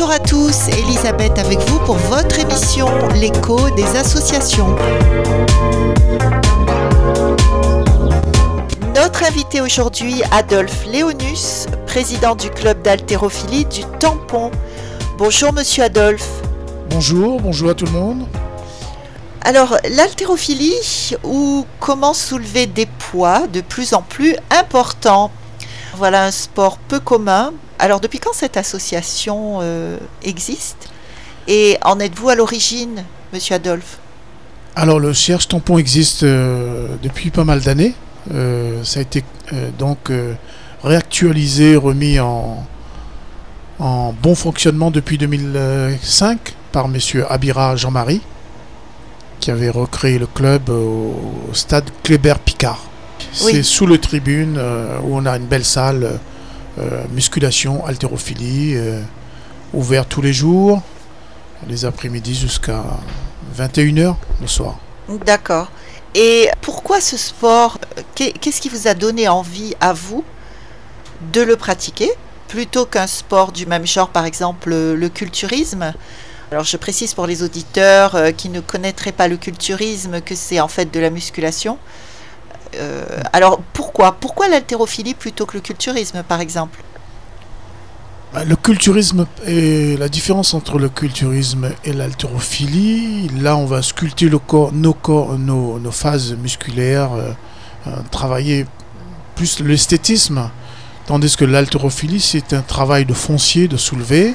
Bonjour à tous, Elisabeth avec vous pour votre émission L'écho des associations. Notre invité aujourd'hui, Adolphe Léonus, président du club d'haltérophilie du Tampon. Bonjour Monsieur Adolphe. Bonjour, bonjour à tout le monde. Alors, l'haltérophilie ou comment soulever des poids de plus en plus importants? Voilà un sport peu commun. Alors, depuis quand cette association euh, existe? Et en êtes-vous à l'origine, monsieur Adolphe? Alors, le Cherche Tampon existe euh, depuis pas mal d'années. Euh, ça a été donc réactualisé, remis en, en bon fonctionnement depuis 2005 par monsieur Abira Jean-Marie qui avait recréé le club au stade Kléber-Picard. C'est sous le tribune où on a une belle salle, musculation, haltérophilie, euh, ouvert tous les jours, les après-midi jusqu'à 21h le soir. D'accord. Et pourquoi ce sport Qu'est-ce qui vous a donné envie à vous de le pratiquer plutôt qu'un sport du même genre, par exemple le culturisme? Alors je précise pour les auditeurs euh, qui ne connaîtraient pas le culturisme que c'est en fait de la musculation. Euh, alors pourquoi Pourquoi l'haltérophilie plutôt que le culturisme par exemple? Bah, le culturisme et la différence entre le culturisme et l'haltérophilie, là on va sculpter le corps, nos, corps, nos, phases musculaires, euh, travailler plus l'esthétisme, tandis que l'haltérophilie c'est un travail de foncier, de soulever,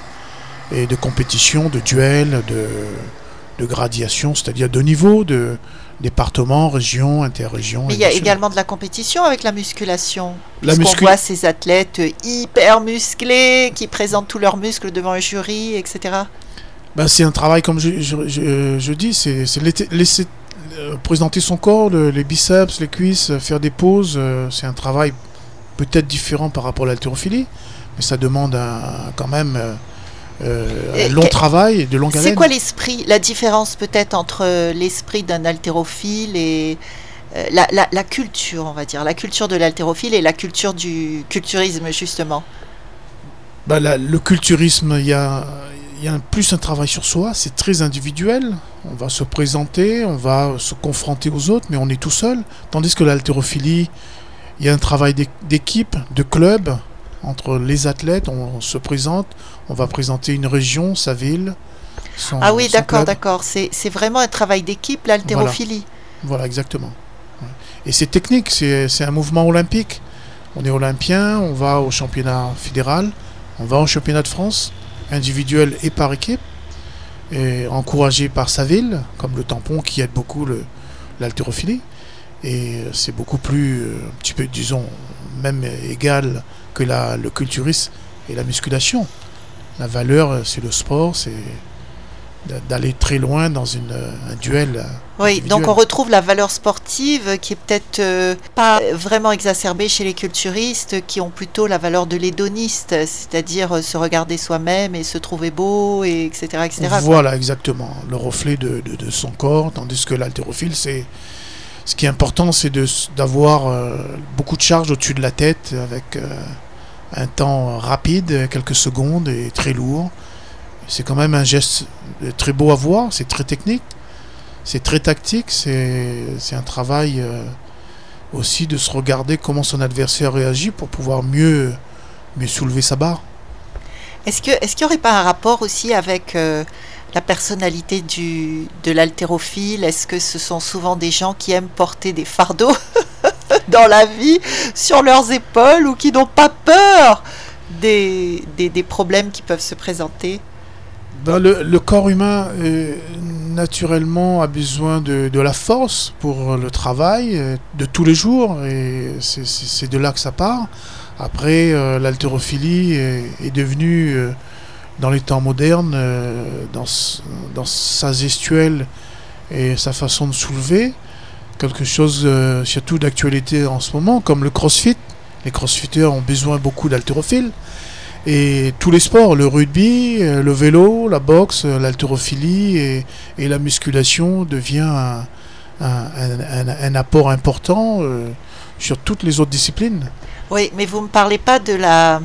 et de compétition, de duel, de, de gradiation, c'est-à-dire de niveau, de département, région, interrégion. Mais il y a également de la compétition avec la musculation. La On voit ces athlètes hyper musclés qui présentent tous leurs muscles devant un jury, etc. Ben, c'est un travail, comme je, je, je, dis, c'est laisser euh, présenter son corps, les biceps, les cuisses, faire des pauses. Euh, c'est un travail peut-être différent par rapport à l'haltérophilie, mais ça demande quand même. Euh, un long travail et de longue C'est quoi l'esprit, la différence peut-être entre l'esprit d'un haltérophile et euh, la, culture, on va dire, la culture de l'haltérophile et la culture du culturisme justement? Bah, Le culturisme, il y a, y a plus un travail sur soi, c'est très individuel. On va se présenter, on va se confronter aux autres, mais on est tout seul. Tandis que l'haltérophilie, il y a un travail d'équipe, de club entre les athlètes. On, se présente, on va présenter une région, sa ville. ah oui, d'accord, d'accord. C'est vraiment un travail d'équipe, l'haltérophilie. Voilà. exactement. Et c'est technique, c'est un mouvement olympique. On est olympien, on va au championnat fédéral, on va au championnat de France, individuel et par équipe, et encouragé par sa ville, comme le tampon qui aide beaucoup l'haltérophilie. Et c'est beaucoup plus, euh, un petit peu, disons, même égal que la, le culturisme et la musculation. La valeur, c'est le sport, c'est d'aller très loin dans une, un duel. Oui, donc on retrouve la valeur sportive qui est peut-être euh, pas vraiment exacerbée chez les culturistes, qui ont plutôt la valeur de l'hédoniste, c'est-à-dire euh, se regarder soi-même et se trouver beau, et etc. etc. Voilà, exactement, le reflet de, de, son corps, tandis que l'haltérophile, c'est ce qui est important, c'est d'avoir euh, beaucoup de charge au-dessus de la tête avec un temps rapide, quelques secondes et très lourd. C'est quand même un geste très beau à voir, c'est très technique, c'est très tactique, c'est un travail euh, aussi de se regarder comment son adversaire réagit pour pouvoir mieux, mieux soulever sa barre. Est-ce qu'il est n'y aurait pas un rapport aussi avec euh, la personnalité de l'haltérophile? Est-ce que ce sont souvent des gens qui aiment porter des fardeaux? dans la vie sur leurs épaules ou qui n'ont pas peur des, des, problèmes qui peuvent se présenter ben, le, corps humain, naturellement, a besoin de, de, la force pour le travail euh, de tous les jours, et c'est de là que ça part. Après, euh, l'haltérophilie est, devenue, euh, dans les temps modernes, dans, dans sa gestuelle et sa façon de soulever, quelque chose euh, surtout d'actualité en ce moment, comme le crossfit. Les crossfitters ont besoin beaucoup d'haltérophiles. Et tous les sports, le rugby, euh, le vélo, la boxe, euh, l'haltérophilie et, et, la musculation devient un, un, un, apport important sur toutes les autres disciplines. Oui, mais vous ne me parlez pas de la,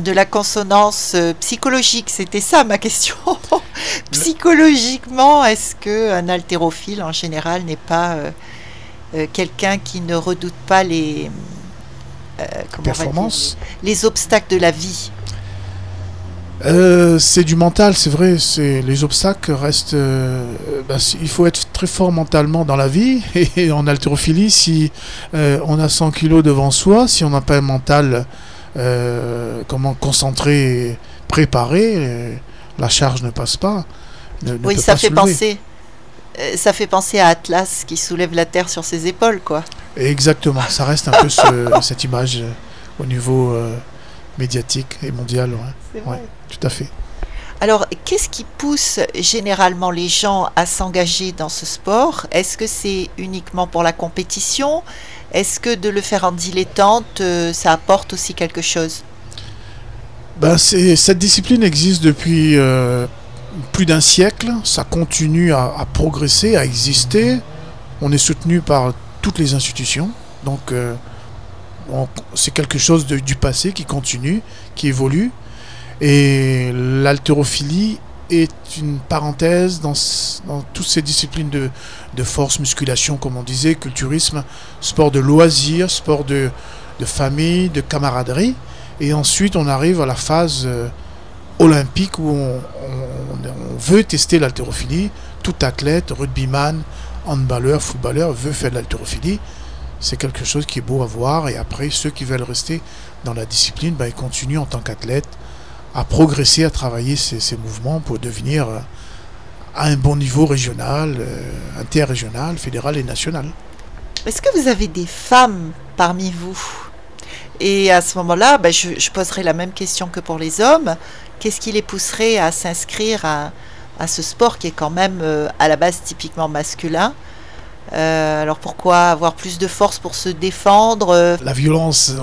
de la consonance psychologique. C'était ça ma question. Psychologiquement, est-ce que un haltérophile en général n'est pas euh, euh, quelqu'un qui ne redoute pas les performances, les, obstacles de la vie c'est du mental, c'est vrai. C'est les obstacles restent. Bah, il faut être très fort mentalement dans la vie. Et en haltérophilie, si on a 100 kilos devant soi, si on n'a pas un mental euh, comment concentrer, préparer, euh, la charge ne passe pas. oui, ça fait penser. Euh, ça fait penser à Atlas qui soulève la terre sur ses épaules, quoi. Exactement, ça reste un peu cette image au niveau médiatique et mondial. Ouais. tout à fait. Alors, qu'est-ce qui pousse généralement les gens à s'engager dans ce sport? Est-ce que c'est uniquement pour la compétition? Est-ce que de le faire en dilettante, euh, ça apporte aussi quelque chose? Ben, Cette discipline existe depuis euh, plus d'un siècle. Ça continue à, progresser, à exister. On est soutenu par toutes les institutions. Donc, euh, c'est quelque chose du passé qui continue, qui évolue. Et l'haltérophilie est une parenthèse dans, toutes ces disciplines de, force, musculation, comme on disait, culturisme, sport de loisir, sport de, famille, de camaraderie. Et ensuite, on arrive à la phase euh, olympique où on, veut tester l'haltérophilie. Tout athlète, rugbyman, handballeur, footballeur veut faire de l'haltérophilie. C'est quelque chose qui est beau à voir. Et après, ceux qui veulent rester dans la discipline, ben, ils continuent en tant qu'athlète à progresser, à travailler ces, mouvements pour devenir euh, à un bon niveau régional, euh, interrégional, fédéral et national. Est-ce que vous avez des femmes parmi vous? Et à ce moment-là, ben, je, poserai la même question que pour les hommes. Qu'est-ce qui les pousserait à s'inscrire à, ce sport qui est quand même euh, à la base typiquement masculin? Euh, alors pourquoi avoir plus de force pour se défendre euh? La violence,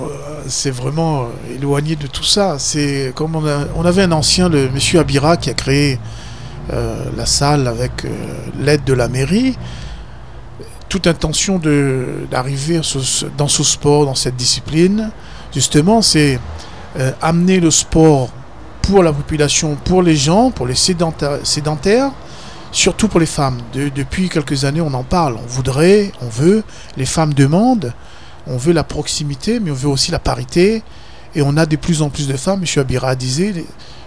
c'est vraiment éloigné de tout ça. C'est comme on, avait un ancien, le monsieur Abira, qui a créé la salle avec l'aide de la mairie. Toute intention d'arriver dans ce sport, dans cette discipline, justement, c'est amener le sport pour la population, pour les gens, pour les sédentaires surtout pour les femmes. depuis quelques années, on en parle. On voudrait, on veut, les femmes demandent, on veut la proximité, mais on veut aussi la parité. Et on a de plus en plus de femmes, M. Abira disait,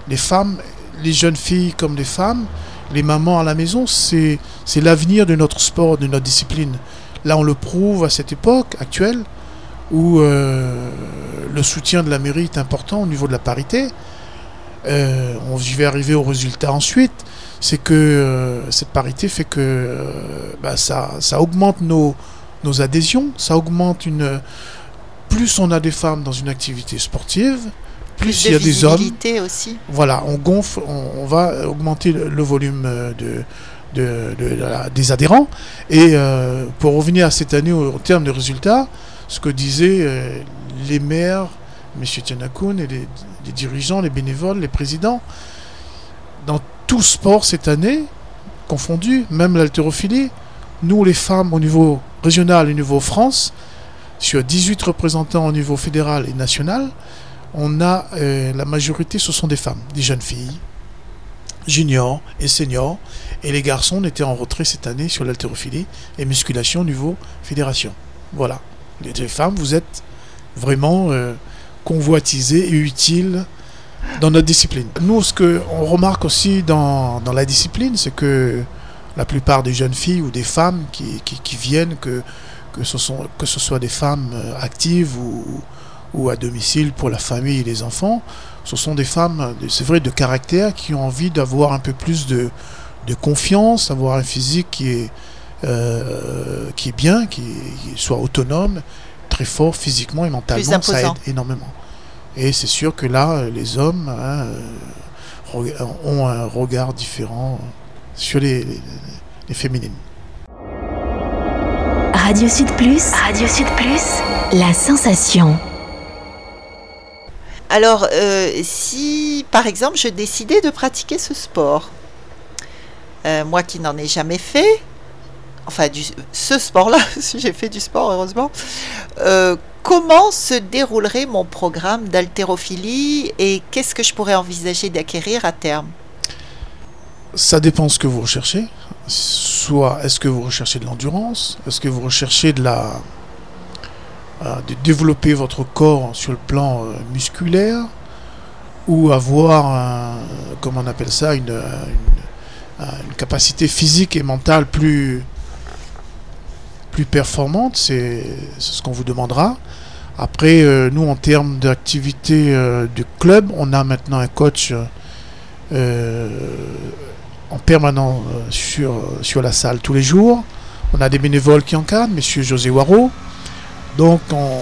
les, femmes, les jeunes filles comme les femmes, les mamans à la maison, c'est l'avenir de notre sport, de notre discipline. Là, on le prouve à cette époque actuelle où euh, le soutien de la mairie est important au niveau de la parité. Euh, on, je vais arriver au résultat ensuite c'est que euh, cette parité fait que euh, bah, ça, ça, augmente nos, nos, adhésions, ça augmente une... Plus on a des femmes dans une activité sportive, plus, il y a des hommes. aussi. Voilà, on gonfle, on, va augmenter le, volume de, de, des adhérents. Et euh, pour revenir à cette année au, terme des résultats, ce que disaient les maires, M. Tianakoun, et les, les, dirigeants, les bénévoles, les présidents, dans tout sport cette année, confondu, même l'haltérophilie, nous les femmes au niveau régional au niveau France, sur 18 représentants au niveau fédéral et national, on a euh, la majorité, ce sont des femmes, des jeunes filles, juniors et seniors, et les garçons étaient en retrait cette année sur l'haltérophilie et musculation au niveau fédération. Voilà. Les femmes, vous êtes vraiment euh, convoitisées et utiles dans notre discipline. Nous, ce qu'on remarque aussi dans, dans la discipline, c'est que la plupart des jeunes filles ou des femmes qui, qui, viennent, que, que, ce sont, que ce soit des femmes euh, actives ou, ou à domicile pour la famille et les enfants, ce sont des femmes, c'est vrai, de caractère, qui ont envie d'avoir un peu plus de, de confiance, d'avoir un physique qui est, euh, qui est bien, qui, soit autonome, très fort physiquement et mentalement, ça aide énormément. Et c'est sûr que là, les hommes hein, euh, ont un regard différent sur les, féminines. Radio Sud Plus, Radio Sud Plus, la sensation. Alors, euh, si par exemple je décidais de pratiquer ce sport, euh, moi qui n'en ai jamais fait, enfin du, ce sport-là, j'ai fait du sport heureusement, comment se déroulerait mon programme d'haltérophilie et qu'est-ce que je pourrais envisager d'acquérir à terme? Ça dépend ce que vous recherchez. Soit est-ce que vous recherchez de l'endurance Est-ce que vous recherchez de la euh, développer votre corps sur le plan euh, musculaire ou avoir, comment on appelle ça, une capacité physique et mentale plus, plus performante, c'est ce qu'on vous demandera. Après, euh, nous, en termes d'activité euh, du club, on a maintenant un coach euh, en permanent sur, sur la salle tous les jours. On a des bénévoles qui encadrent, monsieur José Waro. Donc, on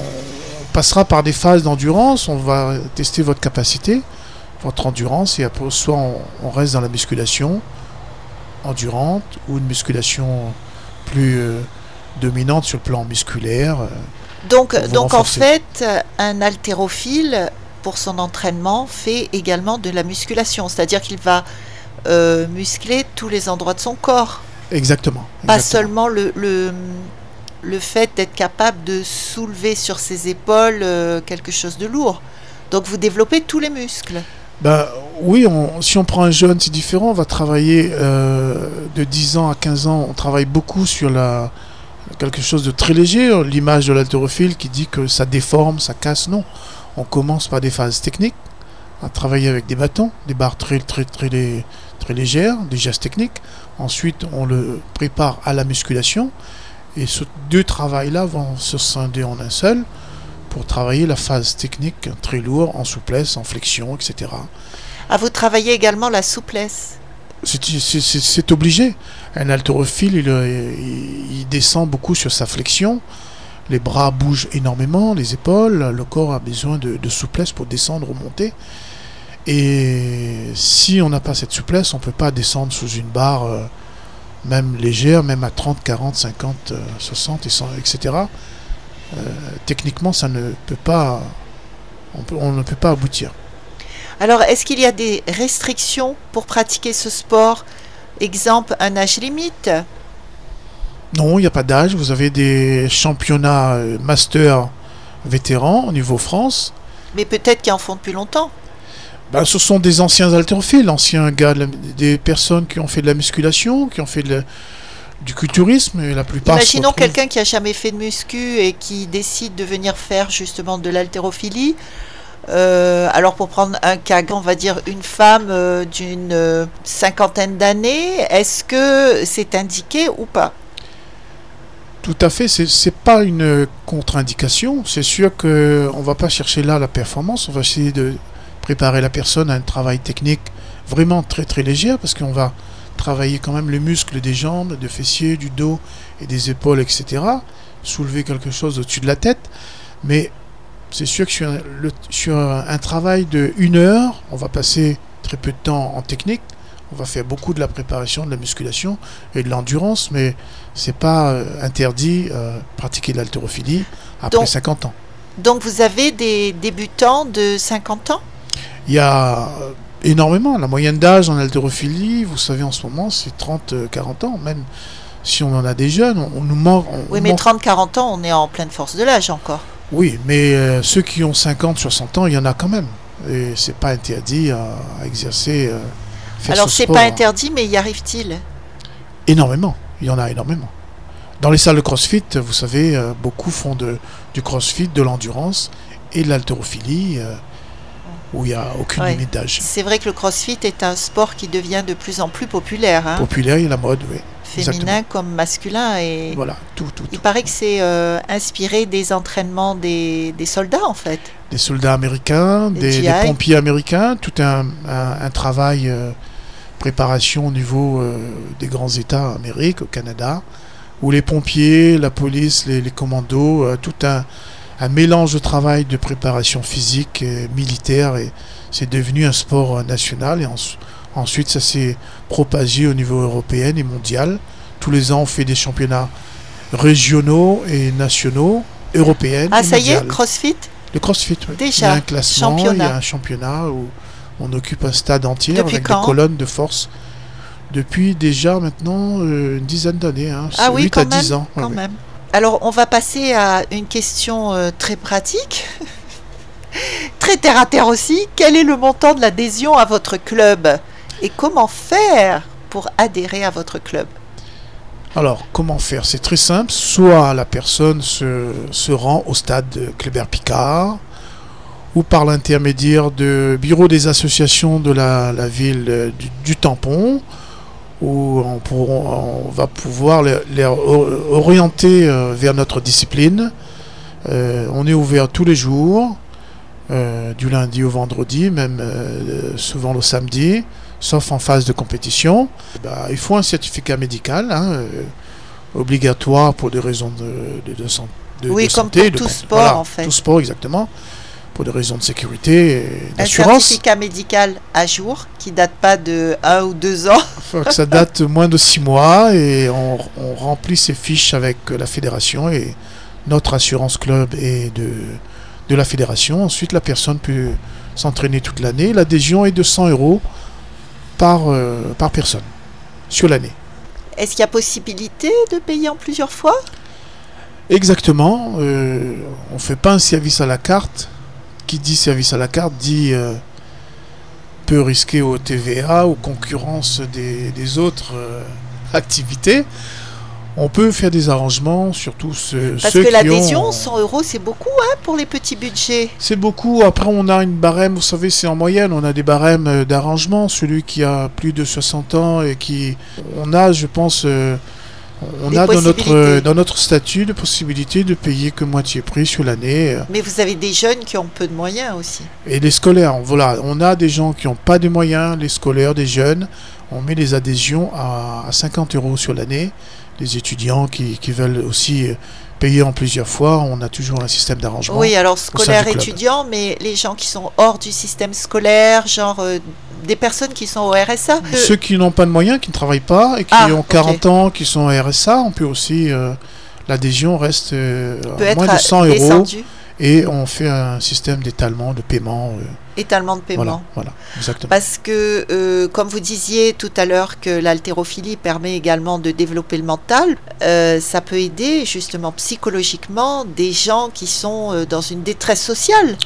passera par des phases d'endurance. On va tester votre capacité, votre endurance, et après, soit on, reste dans la musculation endurante ou une musculation plus dominante sur le plan musculaire. euh, Donc, donc en fait, un haltérophile, pour son entraînement, fait également de la musculation. C'est-à-dire qu'il va euh, muscler tous les endroits de son corps. Exactement. Pas seulement le, le, le fait d'être capable de soulever sur ses épaules euh, quelque chose de lourd. Donc vous développez tous les muscles. Ben, oui, on- si on prend un jeune, c'est différent. On va travailler euh, de 10 ans à 15 ans. On travaille beaucoup sur la, quelque chose de très léger. L'image de l'haltérophile qui dit que ça déforme, ça casse. Non. On commence par des phases techniques, à travailler avec des bâtons, des barres très, très, très, très légères, des gestes techniques. Ensuite, on le prépare à la musculation. Et ces deux travails-là vont se scinder en un seul pour travailler la phase technique très lourde, en souplesse, en flexion, etc. À vous travailler également la souplesse? C'est obligé. Un haltérophile, il, euh, il- descend beaucoup sur sa flexion. Les bras bougent énormément, les épaules, le corps a besoin de, souplesse pour descendre, remonter. Et si on n'a pas cette souplesse, on ne peut pas descendre sous une barre, euh, même légère, même à 30, 40, 50, euh, 60, et 100, etc. Euh, techniquement, ça ne peut pas, on ne peut pas aboutir. Alors, est-ce qu'il y a des restrictions pour pratiquer ce sport? Exemple, un âge limite Non, il n'y a pas d'âge. Vous avez des championnats euh, master vétérans au niveau France. Mais peut-être qu'ils en font depuis longtemps. Ben, ce sont des anciens haltérophiles, anciens gars, des personnes qui ont fait de la musculation, qui ont fait de la- du culturisme, et la plupart Imaginons quelqu'un qui a jamais fait de muscu et qui décide de venir faire justement de l'haltérophilie. Euh, alors pour prendre un cas, on va dire une femme euh, d'une euh, cinquantaine d'années, est-ce que c'est indiqué ou pas? Tout à fait, c'est pas une contre-indication. C'est sûr que on va pas chercher là la performance, on va essayer de préparer la personne à un travail technique vraiment très très léger parce qu'on va travailler quand même les muscles des jambes, des fessiers, du dos et des épaules, etc. Soulever quelque chose au-dessus de la tête. Mais c'est sûr que sur un, le- sur un travail de une heure, on va passer très peu de temps en technique. On va faire beaucoup de la préparation, de la musculation et de l'endurance, mais c'est pas euh, interdit euh, pratiquer de l'haltérophilie après Donc- 50 ans. Donc vous avez des débutants de 50 ans? Il y a euh, énormément. La moyenne d'âge en haltérophilie, vous savez, en ce moment, c'est 30-40 ans. Même si on en a des jeunes, on, on nous manque. Oui, mais manque- 30-40 ans, on est en pleine force de l'âge encore. Oui, mais euh, ceux qui ont 50-60 ans, il y en a quand même. Et c'est pas interdit à, à exercer. euh, faire Alors ce c'est sport, pas interdit, mais y arrive-t-il? Énormément. Il y en a énormément. Dans les salles de crossfit, vous savez, euh, beaucoup font de, du crossfit, de l'endurance et de l'haltérophilie, où il n'y a aucune Ouais. limite d'âge. C'est vrai que le crossfit est un sport qui devient de plus en plus populaire, hein, Populaire, a la mode, oui. Féminin comme masculin. Et Voilà, tout, tout, il tout. paraît que c'est euh, inspiré des entraînements des, des soldats, en fait. Des soldats américains, Des pompiers américains, tout un, un- un travail, euh, préparation au niveau euh, des grands États, Amérique, au Canada, où les pompiers, la police, les, les commandos, euh, tout un, un mélange de travail de préparation physique et militaire, et c'est devenu un sport national, et ensuite ça s'est propagé au niveau européen et mondial. Tous les ans, on fait des championnats régionaux et nationaux, européens Ah, et ça y est. CrossFit Le CrossFit, oui. Déjà, Il y a un classement, il y a un championnat où on occupe un stade entier Depuis avec des colonnes de force. Depuis déjà maintenant euh, une dizaine d'années, hein, Ah oui, 8 quand à même, 10 ans. quand ouais. même. Alors, on va passer à une question euh, très pratique, très terre à terre aussi. Quel est le montant de l'adhésion à votre club? Et comment faire pour adhérer à votre club? Alors, comment faire? C'est très simple. Soit la personne se, se rend au stade de Kléber-Picard, ou par l'intermédiaire de bureaux des associations de la, ville du, Tampon, où on, va pouvoir les, les or- orienter euh, vers notre discipline. Euh, on est ouvert tous les jours, euh, du lundi au vendredi, même souvent le samedi, sauf en phase de compétition. Bah, il faut un certificat médical, hein, euh, obligatoire pour des raisons de, de, de, san- de- Oui, comme santé. pour de tout sport, voilà, en fait. Tout sport, exactement. Pour des raisons de sécurité et Un d'assurance. certificat médical à jour qui date pas de un ou deux ans. faut que ça date moins de six mois et on, on remplit ces fiches avec la fédération et notre assurance club et de, de la fédération. Ensuite, la personne peut s'entraîner toute l'année. L'adhésion est de 100 euros par, euh, par personne sur l'année. Est-ce qu'il y a possibilité de payer en plusieurs fois? Exactement. euh, on fait pas un service à la carte. Qui dit service à la carte dit euh, peu risqué au TVA, aux concurrences des, des autres euh, activités. On peut faire des arrangements, surtout ceux, Parce ceux que l'adhésion, ont... 100 euros, c'est beaucoup hein, pour les petits budgets. C'est beaucoup. Après, on a une barème, vous savez, c'est en moyenne. On a des barèmes euh, d'arrangement. Celui qui a plus de 60 ans et qui. On a, je pense. euh, on Des a dans notre, possibilités. dans notre statut de possibilité de payer que moitié prix sur l'année. euh, Mais vous avez des jeunes qui ont peu de moyens aussi. Et les scolaires, voilà, on a des gens qui n'ont pas de moyens, les scolaires, des jeunes, on met les adhésions à 50 euros sur l'année. Les étudiants qui, qui veulent aussi euh, payer en plusieurs fois, on a toujours un système d'arrangement. Oui, alors scolaire étudiant, mais les gens qui sont hors du système scolaire, genre euh, des personnes qui sont au RSA. euh, Ceux qui n'ont pas de moyens, qui ne travaillent pas et qui Ah, ont ok. 40 ans, qui sont au RSA, on peut aussi. euh, L'adhésion reste à moins de à- 100 euros descendu. Et on fait un système d'étalement, de paiement. euh, Étalement de paiement. voilà, voilà, exactement. Parce que, euh, comme vous disiez tout à l'heure, que l'haltérophilie permet également de développer le mental, euh, ça peut aider justement psychologiquement des gens qui sont dans une détresse sociale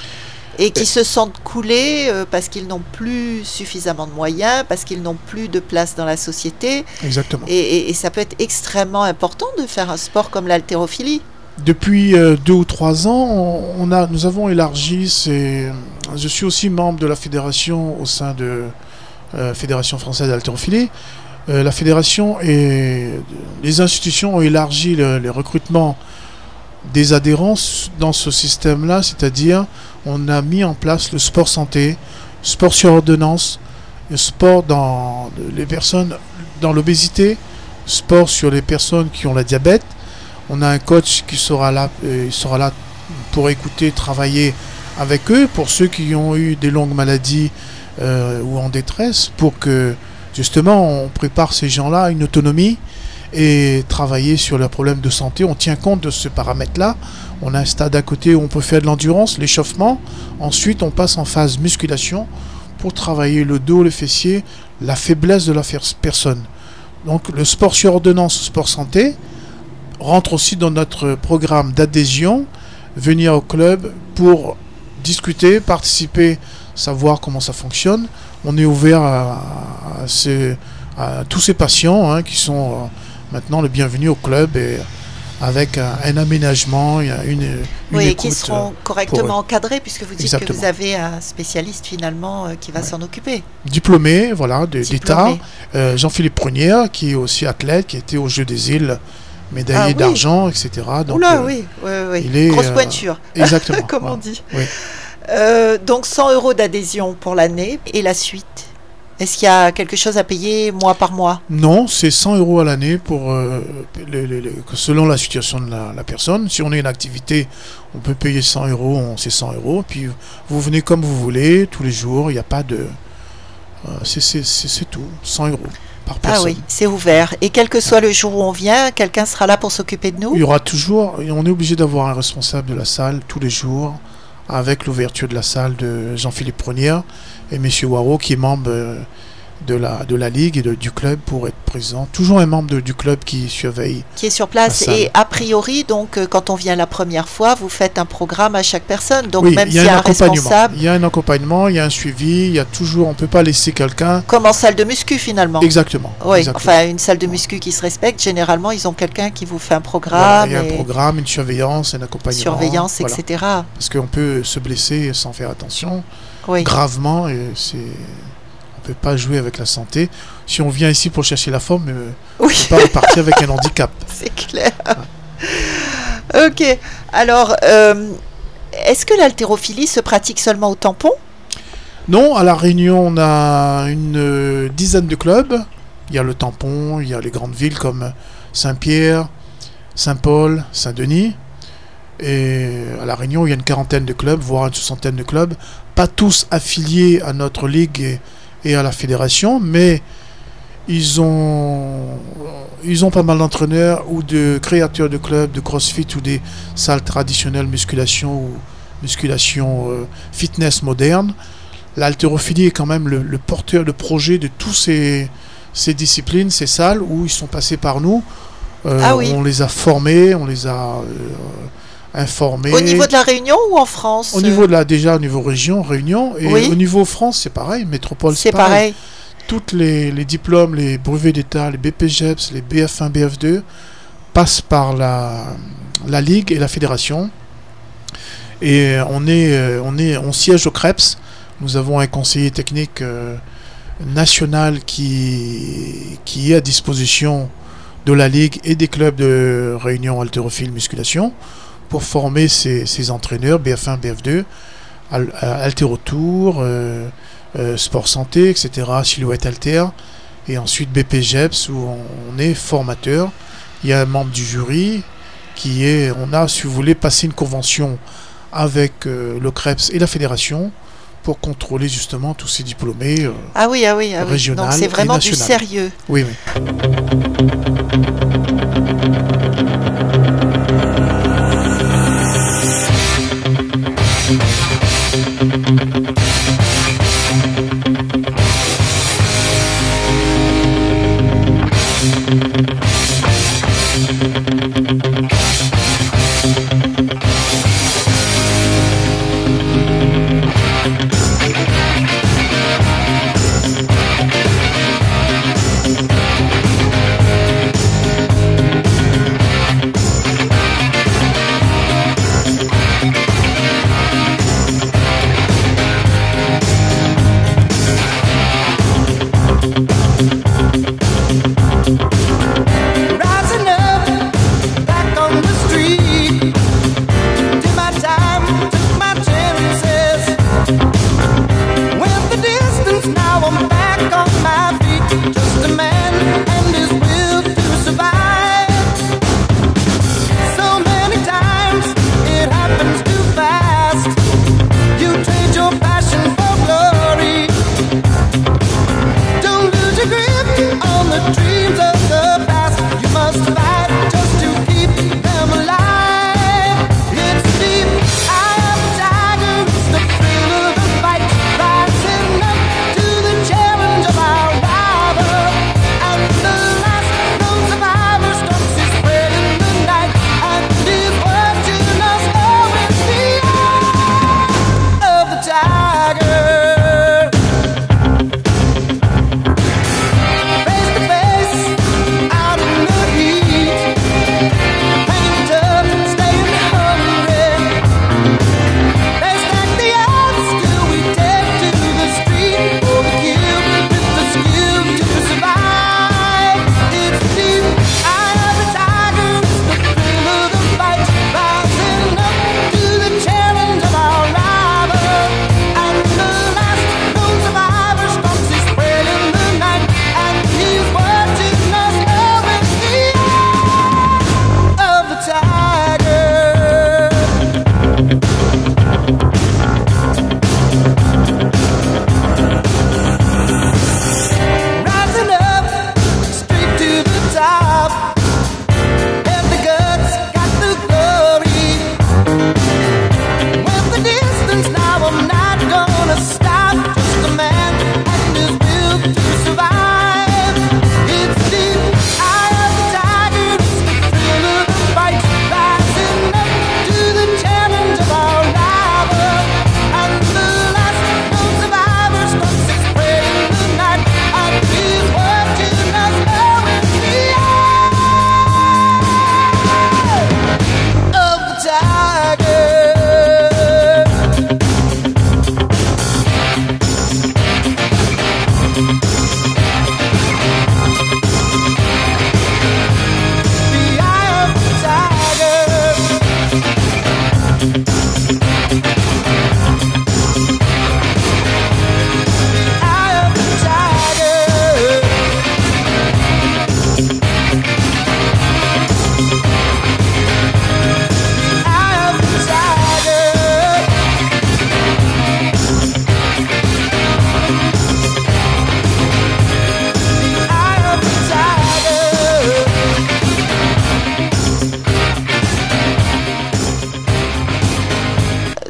et qui se sentent coulés parce qu'ils n'ont plus suffisamment de moyens, parce qu'ils n'ont plus de place dans la société. Exactement. Et, et- et ça peut être extrêmement important de faire un sport comme l'haltérophilie. Depuis euh, deux ou trois ans, on, a, nous avons élargi. Je suis aussi membre de la fédération au sein de euh, Fédération française d'haltérophilie. Euh, la fédération et les institutions ont élargi le, les recrutements des adhérents dans ce système-là, c'est-à-dire on a mis en place le sport santé, sport sur ordonnance, le sport dans les personnes dans l'obésité, sport sur les personnes qui ont la diabète. On a un coach qui sera là, euh, sera là pour écouter, travailler avec eux, pour ceux qui ont eu des longues maladies euh, ou en détresse, pour que justement on prépare ces gens-là à une autonomie et travailler sur leurs problèmes de santé. On tient compte de ce paramètre-là. On a un stade à côté où on peut faire de l'endurance, l'échauffement. Ensuite, on passe en phase musculation pour travailler le dos, le fessier, la faiblesse de la personne. Donc le sport sur ordonnance, sport santé, rentre aussi dans notre programme d'adhésion, venir au club pour discuter, participer, savoir comment ça fonctionne. On est ouvert à, à ces- à tous ces patients hein, qui sont euh, maintenant les bienvenus au club et avec un, un aménagement, une, une Oui, et écoute. qui seront euh, correctement encadrés, puisque vous dites que vous avez un spécialiste finalement euh, qui va Ouais. s'en occuper. diplômé, voilà, de- d'État. Euh, Jean-Philippe Prunière, qui est aussi athlète, qui était aux Jeux des îles, médaillé Ah oui. d'argent, etc. Donc, Oula, euh, oui, oui, oui. il est, grosse euh, pointure, Exactement. comme voilà. on dit. Euh, donc 100 euros d'adhésion pour l'année et la suite. Est-ce qu'il y a quelque chose à payer mois par mois? Non, c'est 100 euros à l'année pour euh, selon la situation de la, la personne. Si on a une activité, on peut payer 100 euros, c'est 100 euros. Puis vous venez comme vous voulez, tous les jours, il n'y a pas de. euh, c'est tout, 100 euros par Ah oui, c'est ouvert. Et quel que soit le jour où on vient, quelqu'un sera là pour s'occuper de nous? Il y aura toujours, et on est obligé d'avoir un responsable de la salle tous les jours, avec l'ouverture de la salle de Jean-Philippe Prunière et Monsieur Waro, qui est membre euh, de la, de la ligue et de- du club pour être présent. Toujours un membre de- du club qui surveille. Qui est sur place. Et a priori, donc, euh, quand on vient la première fois, vous faites un programme à chaque personne. Donc, oui, même il s'il y a un un accompagnement. responsable, Il y a un accompagnement, il y a un suivi, il y a toujours, on peut pas laisser quelqu'un. comme en salle de muscu finalement. Exactement. Oui, exactement. enfin, une salle de muscu qui se respecte, généralement, ils ont quelqu'un qui vous fait un Voilà, programme, il y a un programme, une surveillance, un accompagnement. surveillance, voilà. etc. Parce qu'on peut se blesser sans faire attention, Oui. gravement, et c'est. On peut pas jouer avec la santé. Si on vient ici pour chercher la forme, euh, on Oui, peut pas repartir avec un handicap. c'est clair. ok. Alors, euh, est-ce que l'haltérophilie se pratique seulement au tampon? Non, à La Réunion, on a une euh, dizaine de clubs. Il y a le tampon, il y a les grandes villes comme Saint-Pierre, Saint-Paul, Saint-Denis. Et à La Réunion, il y a une quarantaine de clubs, voire une soixantaine de clubs. Pas tous affiliés à notre ligue et, et à la fédération, mais ils ont, ils ont pas mal d'entraîneurs ou de créateurs de clubs, de crossfit ou des salles traditionnelles musculation ou musculation euh, fitness moderne l'haltérophilie est quand même le, le porteur de projet de tous ces, ces disciplines, ces salles où ils sont passés par nous. Euh, Ah oui. On les a formés, on les a euh, informés. Au niveau de la Réunion ou en France Au niveau de la déjà au niveau région, Réunion, et Oui. au niveau France, c'est pareil, métropole, C'est pareil. Toutes les, les diplômes, les brevets d'État, les BPGEPS, les BF1, BF2 passent par la, la ligue et la fédération. Et on est, euh, on est, on siège au CREPS. Nous avons un conseiller technique euh, national qui, qui est à disposition de la ligue et des clubs de réunion haltérophile musculation pour former ces, ces entraîneurs BF1, BF2, al- euh, haltérotour, euh, euh, sport santé, etc., silhouette alter, et ensuite BPGEPS où on, on est formateur. Il y a un membre du jury qui est, on a, si vous voulez, passé une convention avec euh, le CREPS et la fédération pour contrôler justement tous ces diplômés. euh, Ah oui, ah oui, ah oui. Régional Donc c'est vraiment du sérieux. oui, oui. Thank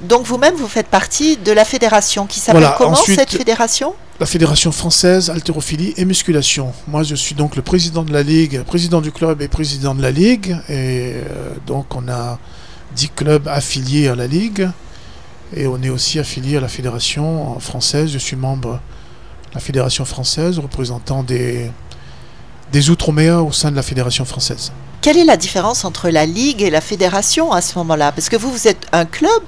Donc vous-même, vous faites partie de la fédération qui s'appelle Voilà, comment ensuite- cette fédération? La Fédération française haltérophilie et musculation. Moi, je suis donc le président de la ligue, président du club et président de la ligue. Et euh, donc, on a 10 clubs affiliés à la ligue. Et on est aussi affilié à la Fédération française. Je suis membre de la Fédération française, représentant des, des Outre-mer au sein de la Fédération française. Quelle est la différence entre la ligue et la fédération à ce moment-là? Parce que vous, vous êtes un club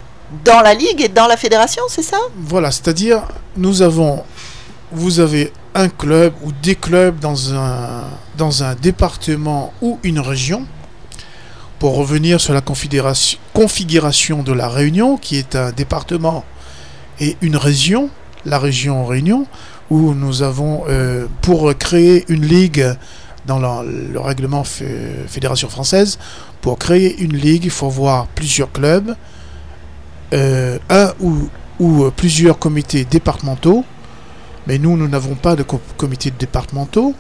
dans la ligue et dans la fédération, c'est ça? Voilà, c'est-à-dire, nous avons, vous avez un club ou des clubs dans un, dans un département ou une région. Pour revenir sur la configuration, configuration de la Réunion, qui est un département et une région, la région Réunion, où nous avons, euh, pour créer une ligue dans la- le règlement fé- Fédération française, pour créer une ligue, il faut voir plusieurs clubs, euh, un ou euh, plusieurs comités départementaux. Mais nous, nous n'avons pas de co- comités départementaux.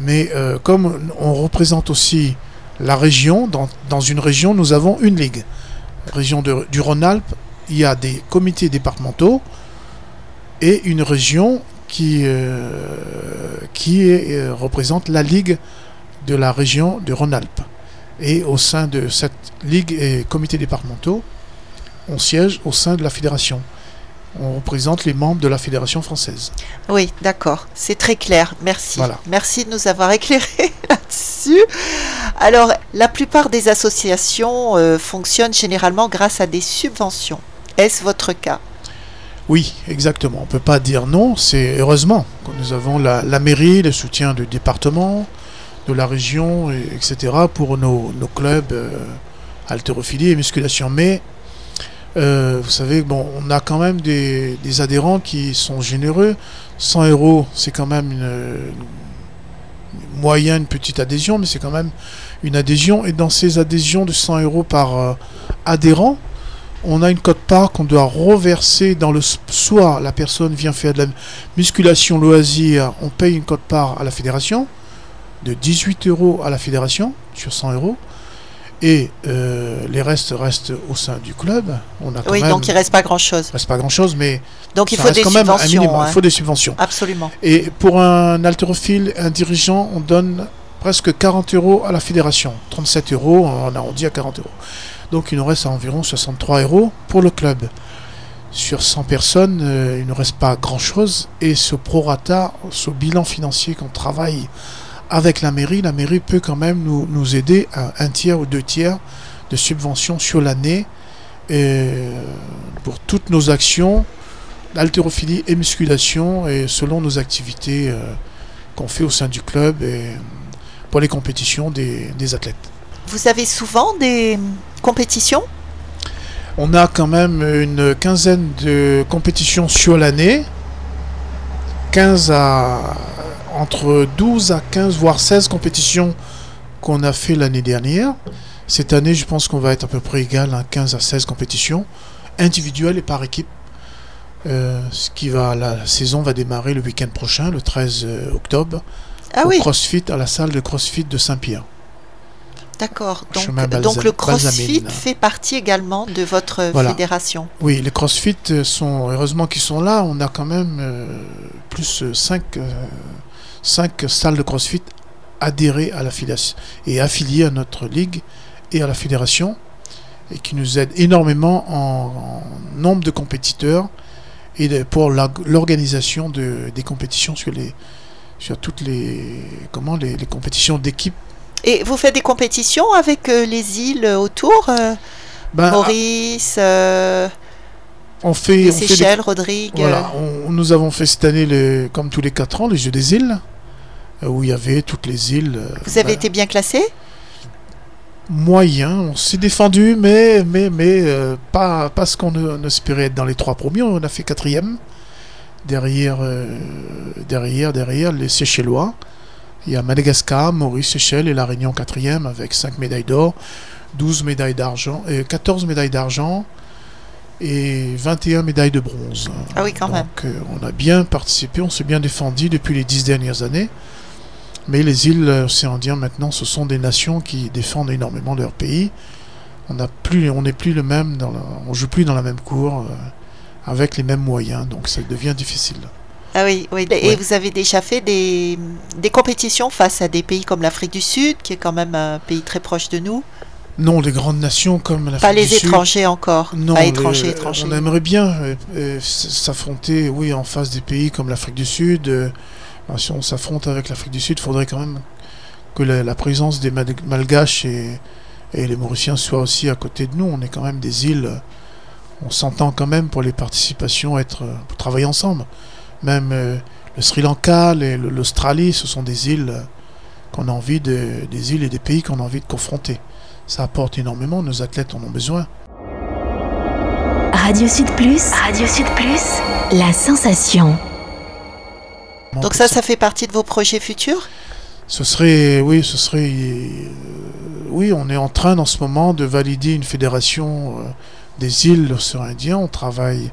Mais euh, comme on représente aussi la région, dans, dans une région, nous avons une ligue. Région de- du Rhône-Alpes, il y a des comités départementaux et une région qui, qui représente la ligue de la région du Rhône-Alpes. Et au sein de cette ligue et comités départementaux, on siège au sein de la fédération. On représente les membres de la fédération française. Oui, d'accord. C'est très clair. Merci. Voilà. Merci de nous avoir éclairé là-dessus. Alors, la plupart des associations euh, fonctionnent généralement grâce à des subventions. Est-ce votre cas? Oui, exactement. On ne peut pas dire non. C'est heureusement que nous avons la, la mairie, le soutien du département, de la région, et- etc. pour nos, nos clubs euh, haltérophilie et musculation. Mais euh, vous savez, bon, on a quand même des, adhérents qui sont généreux. 100 euros, c'est quand même une, une moyenne petite adhésion, mais c'est quand même une adhésion. Et dans ces adhésions de 100 euros par euh, adhérent, on a une cote-part qu'on doit reverser dans le soit la personne vient faire de la musculation loisir, on paye une cote-part à la fédération de 18 euros à la fédération sur 100 euros et euh, les restes restent au sein du club. On a quand Oui, même, donc il reste pas grand-chose. reste pas grand chose, mais Donc il faut reste des quand même un subventions. minimum. hein. Il faut des subventions. Absolument. Et pour un haltérophile, un dirigeant, on donne presque 40 euros à la fédération. 37 euros, on arrondit à 40 euros. Donc il nous reste environ 63 euros pour le club. Sur 100 personnes, euh, il ne reste pas grand-chose. Et ce prorata, ce bilan financier qu'on travaille avec la mairie, la mairie peut quand même nous, nous aider à un tiers ou deux tiers de subventions sur l'année pour toutes nos actions d'haltérophilie et musculation et selon nos activités euh, qu'on fait au sein du club et pour les compétitions des, des athlètes. Vous avez souvent des compétitions? On a quand même une quinzaine de compétitions sur l'année, 15 à entre 12 à 15 voire 16 compétitions qu'on a fait l'année dernière. Cette année, je pense qu'on va être à peu près égal à 15 à 16 compétitions individuelles et par équipe. Euh, ce qui va, la saison va démarrer le week-end prochain, le 13 octobre, Ah au oui, CrossFit, à la salle de CrossFit de Saint-Pierre. d'accord. Donc, donc le CrossFit fait partie également de votre Voilà. fédération. Oui, les CrossFit euh, sont, heureusement qu'ils sont là, on a quand même euh, plus 5 salles de CrossFit adhérées à la fédération et affiliées à notre ligue et à la fédération et qui nous aident énormément en, en nombre de compétiteurs et de- pour l'organisation de, des compétitions sur les sur toutes les comment les, les compétitions d'équipe. Et vous faites des compétitions avec euh, les îles autour euh, Ben, Maurice, euh, on fait, les on fait des- Seychelles, Rodrigue? Voilà, on- nous avons fait cette année, les- comme tous les 4 ans, les Jeux des îles, où il y avait toutes les îles. euh, Vous avez bah, été bien classé Moyen, on s'est défendu, mais, mais, mais euh, pas, pas ce qu'on euh, espérait être dans les trois premiers. On a fait quatrième, derrière, euh, derrière, derrière les Seychellois. Il y a Madagascar, Maurice, Seychelles et La Réunion quatrième avec 5 médailles d'or, 12 médailles d'argent, et 14 médailles d'argent et 21 médailles de bronze. Ah oui, quand même. Donc, euh, on a bien participé, on s'est bien défendu depuis les dix dernières années. Mais les îles océaniennes maintenant, ce sont des nations qui défendent énormément leur pays on n'a plus, on n'est plus le même, dans la- on joue plus dans la même cour euh, avec les mêmes moyens, donc ça devient difficile. Ah oui, oui. Et Ouais. vous avez déjà fait des, des compétitions face à des pays comme l'Afrique du Sud, qui est quand même un pays très proche de nous? Non, les grandes nations comme la Pas les étrangers encore. Non, pas les- étrangers, étrangers. on aimerait bien euh, euh, s'affronter, oui, en face des pays comme l'Afrique du Sud. Euh, ben, si on s'affronte avec l'Afrique du Sud, il faudrait quand même que la, présence des Mal- Malgaches et, et les Mauriciens soit aussi à côté de nous. On est quand même des îles. euh, On s'entend quand même pour les participations, être, euh, pour travailler ensemble. Même euh, le Sri Lanka, le- l'Australie, ce sont des îles euh, qu'on a envie de, des îles et des pays qu'on a envie de confronter. Ça apporte énormément. Nos athlètes en ont besoin. Radio Sud Plus, Radio Sud Plus, la sensation. Donc ça, ça fait partie de vos projets futurs? Ce serait, oui, ce serait, euh, oui, on est en train en ce moment de valider une fédération euh, des îles de l'océan Indien. On travaille,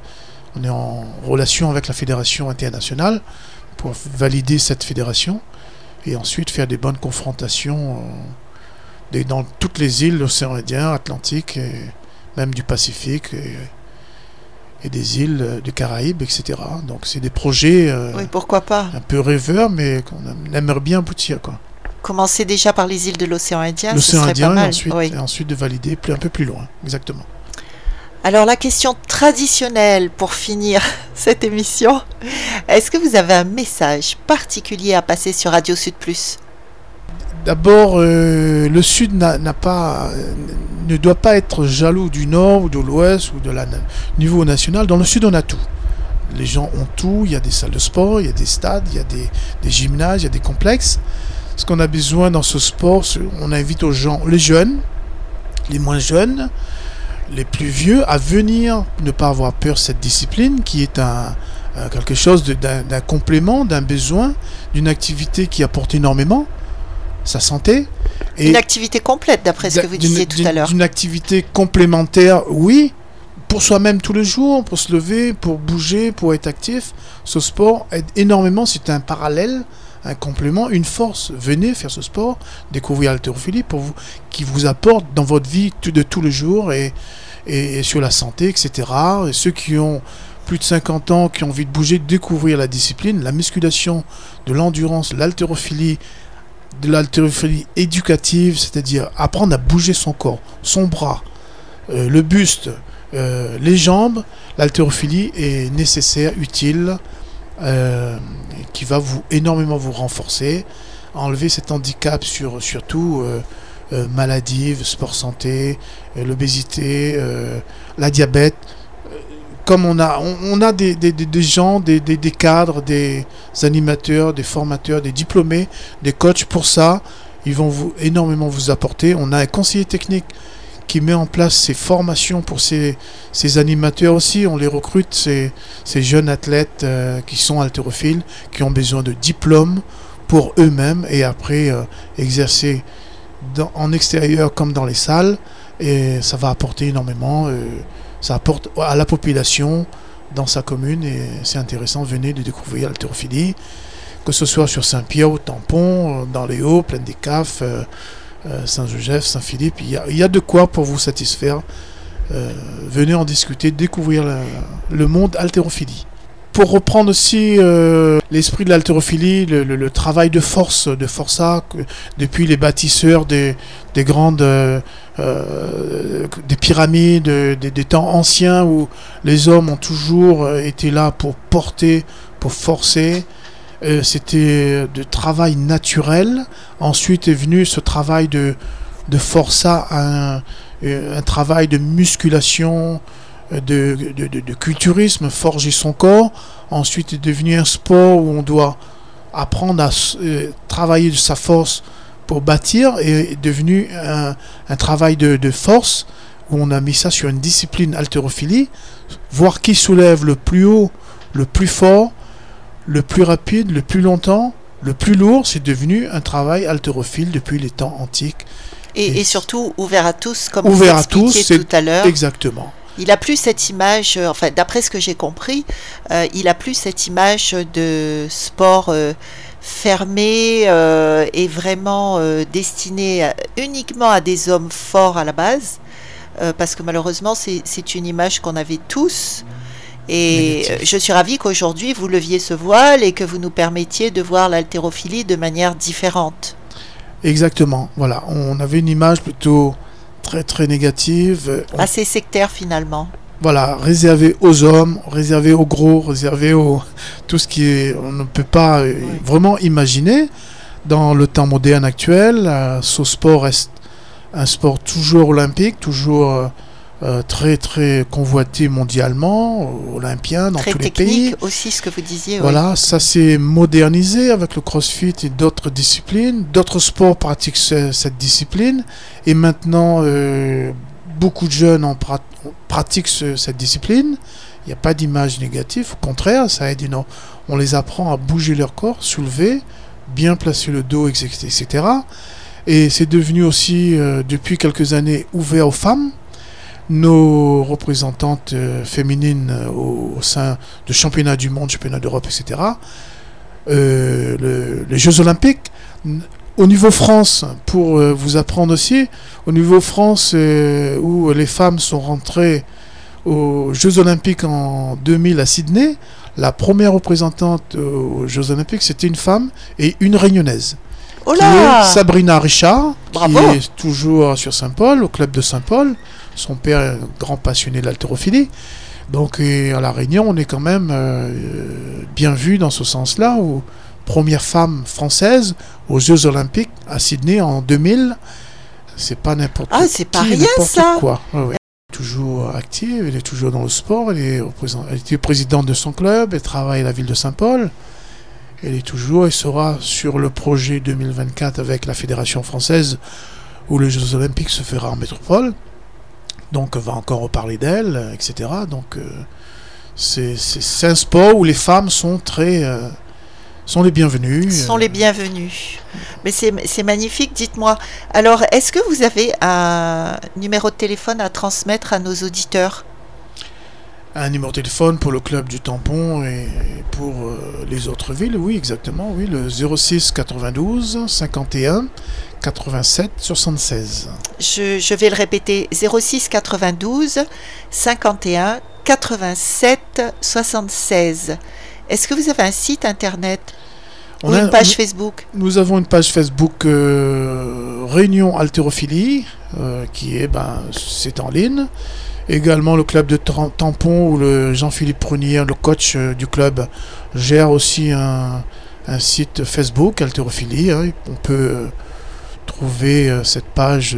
on est en relation avec la fédération internationale pour valider cette fédération et ensuite faire des bonnes confrontations euh, dans toutes les îles de l'océan Indien, Atlantique et même du Pacifique et, et des îles euh, des Caraïbes, etc. Donc c'est des projets euh, Oui, pourquoi pas. un peu rêveurs, mais qu'on aime- aimerait bien aboutir. Quoi. Commencer déjà par les îles de l'océan Indien, ce L'océan serait Indien, pas mal. et ensuite, oui. et ensuite de valider plus, un peu plus loin. Exactement. Alors la question traditionnelle pour finir cette émission, est-ce que vous avez un message particulier à passer sur Radio Sud Plus? D'abord, euh, le Sud n'a pas, euh, ne doit pas être jaloux du Nord ou de l'Ouest ou de la niveau national. Dans le Sud, on a tout. Les gens ont tout. Il y a des salles de sport, il y a des stades, il y a des, des gymnases, il y a des complexes. Ce qu'on a besoin dans ce sport, on invite aux gens, les jeunes, les moins jeunes, les plus vieux, à venir, ne pas avoir peur de cette discipline qui est un, quelque chose d'un complément, d'un besoin, d'une activité qui apporte énormément sa santé. Et Une activité complète, d'après ce que vous disiez tout à l'heure. D'une activité complémentaire, oui, pour soi-même tous les jours, pour se lever, pour bouger, pour être actif. Ce sport aide énormément, c'est un parallèle, un complément, une force. Venez faire ce sport, découvrir l'haltérophilie pour vous, qui vous apporte dans votre vie de tous les jours et, et, et sur la santé, etc. Et ceux qui ont plus de 50 ans, qui ont envie de bouger, découvrir la discipline, la musculation, de l'endurance, l'haltérophilie, de l'haltérophilie éducative, c'est-à-dire apprendre à bouger son corps, son bras, euh, le buste, euh, les jambes, l'haltérophilie est nécessaire, utile, euh, qui va vous énormément vous renforcer, enlever cet handicap sur surtout maladies, sport santé, l'obésité, la diabète. Comme on a, on, a des, gens, des, cadres, des animateurs, des formateurs, des diplômés, des coachs pour ça, ils vont vous énormément vous apporter. On a un conseiller technique qui met en place ces formations pour ces, animateurs aussi. On les recrute, ces, ces jeunes athlètes euh, qui sont haltérophiles, qui ont besoin de diplômes pour eux-mêmes et après euh, exercer en extérieur comme dans les salles. Et ça va apporter énormément. euh, ça apporte à la population dans sa commune et c'est intéressant. Venez de découvrir l'haltérophilie, que ce soit sur Saint-Pierre, au Tampon, euh, dans les Hauts, Plaine des Cafs, euh, euh, Saint-Joseph, Saint-Philippe. Il y, a, de quoi pour vous satisfaire. Venez en discuter, découvrir le monde haltérophilie. Pour reprendre aussi euh, l'esprit de l'haltérophilie, le, travail de force, de forçat, depuis les bâtisseurs des, des grandes euh, euh, des pyramides, des, temps anciens où les hommes ont toujours été là pour porter, pour forcer. C'était de travail naturel. Ensuite est venu ce travail de, de forçat, un, travail de musculation, de, de, de- de culturisme, forger son corps. Ensuite est devenu un sport où on doit apprendre à euh, travailler de sa force pour bâtir et est devenu un, un travail de, de force où on a mis ça sur une discipline haltérophilie, voir qui soulève le plus haut, le plus fort, le plus rapide, le plus longtemps, le plus lourd, c'est devenu un travail haltérophile depuis les temps antiques. Et, Et et surtout ouvert à tous, comme Ouvert vous à tous, tout à l'heure. Exactement. Il a plus cette image, euh, enfin d'après ce que j'ai compris, euh, il a plus cette image de sport euh, fermé euh, et vraiment destiné à- uniquement à des hommes forts à la base. parce que malheureusement, c'est une image qu'on avait tous. Et je suis ravie qu'aujourd'hui, vous leviez ce voile et que vous nous permettiez de voir l'haltérophilie de manière différente. Exactement, voilà. On avait une image plutôt très très négative. Assez sectaire finalement. Voilà, réservé aux hommes, réservé aux gros, réservé au tout ce qui est, on ne peut pas vraiment imaginer dans le temps moderne actuel. Euh, ce sport reste un sport toujours olympique, toujours euh, euh, très très convoité mondialement, olympien dans tous les pays. aussi ce que vous disiez. Voilà, ça s'est modernisé avec le CrossFit et d'autres disciplines. D'autres sports pratiquent cette discipline et maintenant euh, beaucoup de jeunes en pratiquent cette discipline. Il n'y a pas d'image négative, au contraire, ça aide. On les apprend à bouger leur corps, soulever, bien placer le dos, etc. Et c'est devenu aussi, euh, depuis quelques années, ouvert aux femmes nos représentantes euh, féminines euh, au, sein de championnats du monde, championnats d'Europe, etc. Euh, les Jeux Olympiques. Au niveau France, pour vous apprendre aussi, au niveau France, où les femmes sont rentrées aux Jeux Olympiques en 2000 à Sydney, la première représentante aux Jeux Olympiques, c'était une femme et une réunionnaise. Oh là Sabrina Richard, qui est toujours sur Saint-Paul, au club de Saint-Paul. Son père est un grand passionné de l'haltérophilie. Donc à La Réunion, on est quand même euh, bien vu dans ce sens-là, où première femme française aux Jeux Olympiques à Sydney en 2000. C'est pas n'importe ah, c'est pas rien ça. Quoi. Elle est toujours active, elle est toujours dans le sport, elle est, elle est présidente de son club, elle travaille à la ville de Saint-Paul. Elle est toujours et sera sur le projet 2024 avec la Fédération française où les Jeux Olympiques se fera en métropole. Donc on va encore reparler d'elle, etc. Donc euh, c'est un sport où les femmes sont très... Euh, sont les bienvenues. Sont les bienvenues. Mais c'est magnifique, dites-moi. Alors, est-ce que vous avez un numéro de téléphone à transmettre à nos auditeurs? Un numéro de téléphone pour le club du tampon et pour euh, les autres villes, oui, exactement, oui, le 06 92 51 87 76. Je, je vais le répéter, 06 92 51 87 76. Est-ce que vous avez un site internet ou une page Facebook? Nous avons une page Facebook euh, Réunion Haltérophilie, euh, qui est, ben, c'est en ligne. Également le club de Tampon où le Jean-Philippe Prunier, le coach euh, du club, gère aussi un, site Facebook, Haltérophilie. Hein. On peut euh, trouver euh, cette page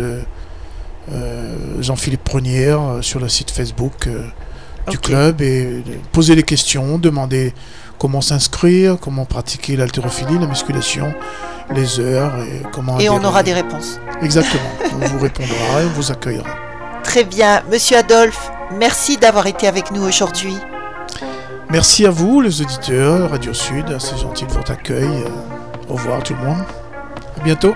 Jean-Philippe Prunier sur le site Facebook du club et poser des questions, demander comment s'inscrire, comment pratiquer l'haltérophilie, la musculation, les heures et comment. Et on aura des réponses. Exactement. on vous répondra et on vous accueillera. Très bien. Monsieur Adolphe, merci d'avoir été avec nous aujourd'hui. Merci à vous, les auditeurs, Radio Sud. C'est gentil de votre accueil. Au revoir tout le monde. À bientôt.